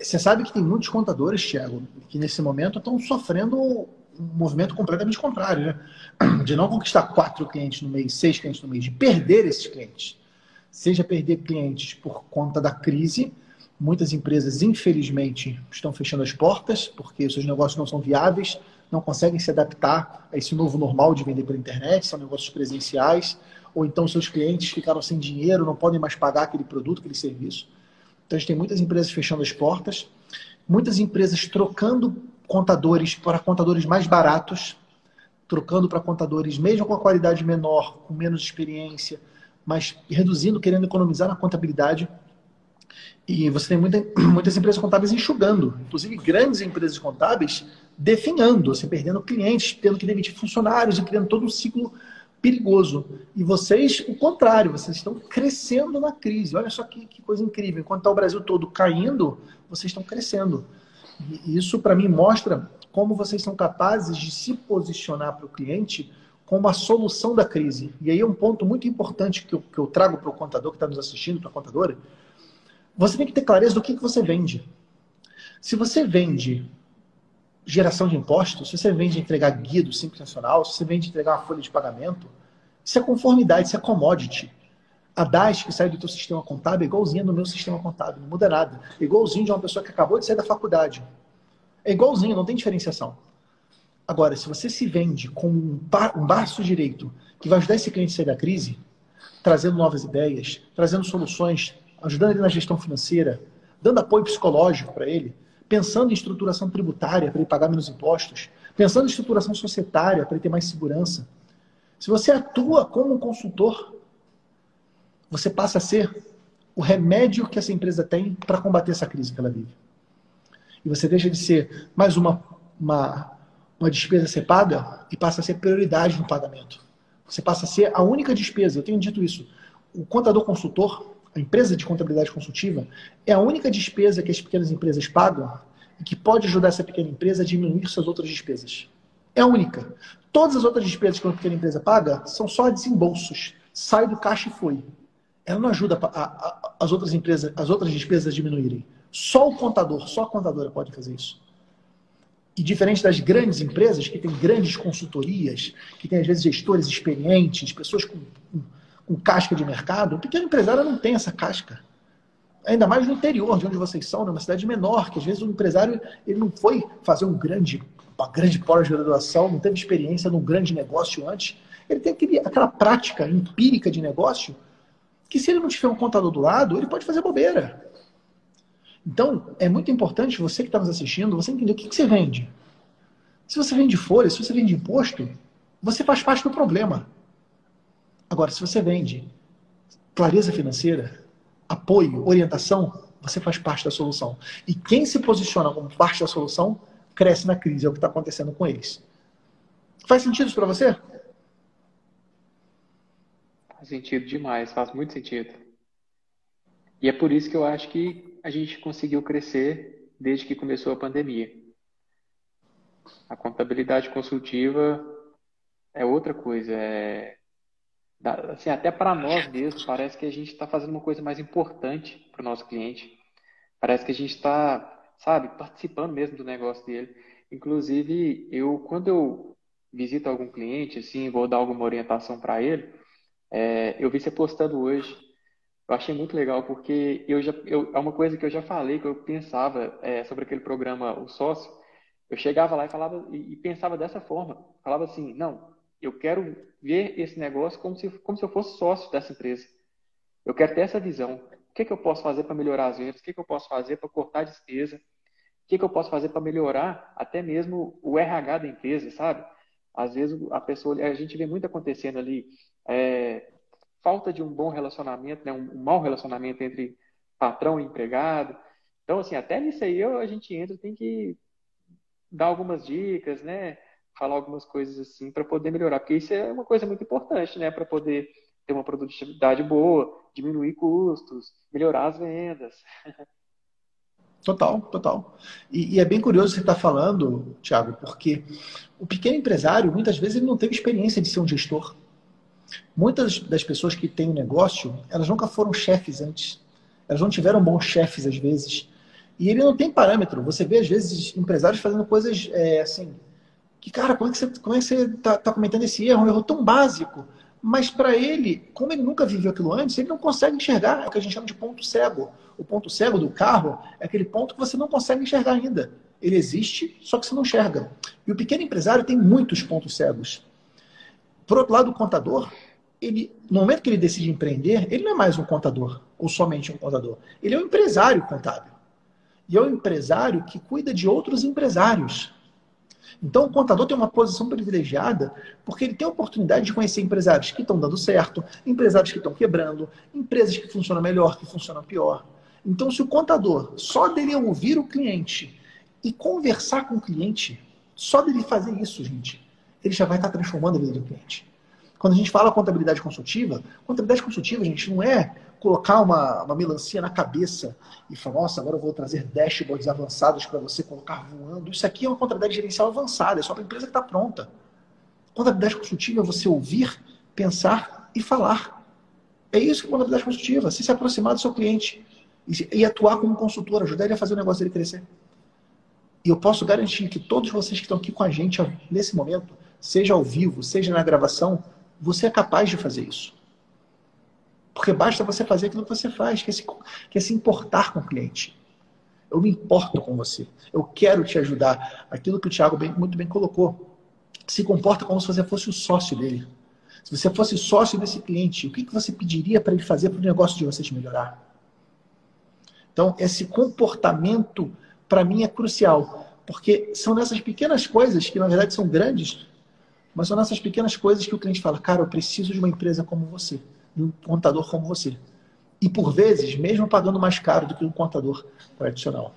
você sabe que tem muitos contadores, Thiago, que nesse momento estão sofrendo um movimento completamente contrário, né? De não conquistar quatro clientes no mês, seis clientes no mês, de perder esses clientes. Seja perder clientes por conta da crise, muitas empresas, infelizmente, estão fechando as portas porque seus negócios não são viáveis, não conseguem se adaptar a esse novo normal de vender pela internet, são negócios presenciais, ou então seus clientes ficaram sem dinheiro, não podem mais pagar aquele produto, aquele serviço. Então a gente tem muitas empresas fechando as portas, muitas empresas trocando contadores para contadores mais baratos, trocando para contadores mesmo com a qualidade menor, com menos experiência, mas reduzindo, querendo economizar na contabilidade. E você tem muita, muitas empresas contábeis enxugando, inclusive grandes empresas contábeis definhando, assim, perdendo clientes, tendo que demitir funcionários e criando todo um ciclo perigoso. E vocês, o contrário, vocês estão crescendo na crise. Olha só que, que coisa incrível. Enquanto está o Brasil todo caindo, vocês estão crescendo. E isso, para mim, mostra como vocês são capazes de se posicionar para o cliente como a solução da crise. E aí é um ponto muito importante que eu, que eu trago para o contador que está nos assistindo, para a contadora. Você tem que ter clareza do que, que você vende. Se você vende geração de impostos, se você vende entregar guia do Simples Nacional, se você vende entregar uma folha de pagamento, isso é conformidade, isso é commodity. A DAS que sai do teu sistema contábil é igualzinha no meu sistema contábil, não muda nada. É igualzinho de uma pessoa que acabou de sair da faculdade. É igualzinho, não tem diferenciação. Agora, se você se vende com um, um braço direito que vai ajudar esse cliente a sair da crise, trazendo novas ideias, trazendo soluções, ajudando ele na gestão financeira, dando apoio psicológico para ele, pensando em estruturação tributária para ele pagar menos impostos, pensando em estruturação societária para ele ter mais segurança. Se você atua como um consultor, você passa a ser o remédio que essa empresa tem para combater essa crise que ela vive. E você deixa de ser mais uma, uma, uma despesa a ser paga e passa a ser prioridade no pagamento. Você passa a ser a única despesa. Eu tenho dito isso. O contador consultor, a empresa de contabilidade consultiva, é a única despesa que as pequenas empresas pagam e que pode ajudar essa pequena empresa a diminuir suas outras despesas. É a única. Todas as outras despesas que uma pequena empresa paga são só desembolsos. Sai do caixa e foi. Ela não ajuda a, a, as outras empresas, as outras despesas a diminuírem. Só o contador, só a contadora pode fazer isso. E diferente das grandes empresas, que têm grandes consultorias, que têm às vezes gestores experientes, pessoas com, com com casca de mercado, o pequeno empresário não tem essa casca. Ainda mais no interior de onde vocês são, numa cidade menor, que às vezes o empresário ele não foi fazer um grande, uma grande pós-graduação, não teve experiência num grande negócio antes. Ele tem aquele, aquela prática empírica de negócio que se ele não tiver um contador do lado, ele pode fazer bobeira. Então, é muito importante você que está nos assistindo, você entender o que, que você vende. Se você vende folha, se você vende imposto, você faz parte do problema. Agora, se você vende clareza financeira, apoio, orientação, você faz parte da solução. E quem se posiciona como parte da solução cresce na crise, é o que está acontecendo com eles. Faz sentido isso para você? Faz sentido demais, faz muito sentido. E é por isso que eu acho que a gente conseguiu crescer desde que começou a pandemia. A contabilidade consultiva é outra coisa, é assim, até para nós mesmos, parece que a gente está fazendo uma coisa mais importante para o nosso cliente. Parece que a gente está, sabe, participando mesmo do negócio dele. Inclusive, eu quando eu visito algum cliente, assim, vou dar alguma orientação para ele, é, eu vi você postando hoje. Eu achei muito legal porque eu já, eu, é uma coisa que eu já falei que eu pensava é, sobre aquele programa O Sócio. Eu chegava lá e falava e, e pensava dessa forma. Falava assim, não, eu quero ver esse negócio como se, como se eu fosse sócio dessa empresa. Eu quero ter essa visão. O que, que eu posso fazer para melhorar as vendas? O que, que eu posso fazer para cortar a despesa? O que, que eu posso fazer para melhorar até mesmo o RH da empresa, sabe? Às vezes a pessoa, a gente vê muito acontecendo ali, é, falta de um bom relacionamento, né? um, um mau relacionamento entre patrão e empregado. Então, assim, até nisso aí a gente entra, tem que dar algumas dicas, né? Falar algumas coisas assim para poder melhorar, porque isso é uma coisa muito importante, né, para poder ter uma produtividade boa, diminuir custos, melhorar as vendas. Total, total. E, e é bem curioso você estar tá falando, Thiago, porque o pequeno empresário, muitas vezes, ele não teve experiência de ser um gestor. Muitas das pessoas que têm um negócio, elas nunca foram chefes antes. Elas não tiveram bons chefes, às vezes. E ele não tem parâmetro. Você vê, às vezes, empresários fazendo coisas é, assim. Que, cara, como é que você, como é que você tá, tá esse erro? Um erro tão básico. Mas para ele, como ele nunca viveu aquilo antes, ele não consegue enxergar. É o que a gente chama de ponto cego. O ponto cego do carro é aquele ponto que você não consegue enxergar ainda. Ele existe, só que você não enxerga. E o pequeno empresário tem muitos pontos cegos. Por outro lado, o contador, ele, no momento que ele decide empreender, ele não é mais um contador, ou somente um contador. Ele é um empresário contábil. E é um empresário que cuida de outros empresários. Então, o contador tem uma posição privilegiada porque ele tem a oportunidade de conhecer empresários que estão dando certo, empresários que estão quebrando, empresas que funcionam melhor, que funcionam pior. Então, se o contador, só dele ouvir o cliente e conversar com o cliente, só dele fazer isso, gente, ele já vai estar transformando a vida do cliente. Quando a gente fala contabilidade consultiva, contabilidade consultiva, gente, não é colocar uma, uma melancia na cabeça e falar, nossa, agora eu vou trazer dashboards avançados para você colocar voando. Isso aqui é uma contabilidade gerencial avançada, é só para a empresa que está pronta. Contabilidade consultiva é você ouvir, pensar e falar. É isso que é contabilidade consultiva, você se aproximar do seu cliente e, e atuar como consultor, ajudar ele a fazer o negócio dele crescer. E eu posso garantir que todos vocês que estão aqui com a gente nesse momento, seja ao vivo, seja na gravação, você é capaz de fazer isso. Porque basta você fazer aquilo que você faz, que é se, que é se importar com o cliente. Eu me importo com você. Eu quero te ajudar. Aquilo que o Thiago bem, muito bem colocou. Se comporta como se você fosse o sócio dele. Se você fosse sócio desse cliente, o que, que você pediria para ele fazer para o negócio de vocês melhorar? Então, esse comportamento, para mim, é crucial. Porque são nessas pequenas coisas, que na verdade são grandes, mas são essas pequenas coisas que o cliente fala, cara, eu preciso de uma empresa como você, de um contador como você. E por vezes, mesmo pagando mais caro do que um contador tradicional.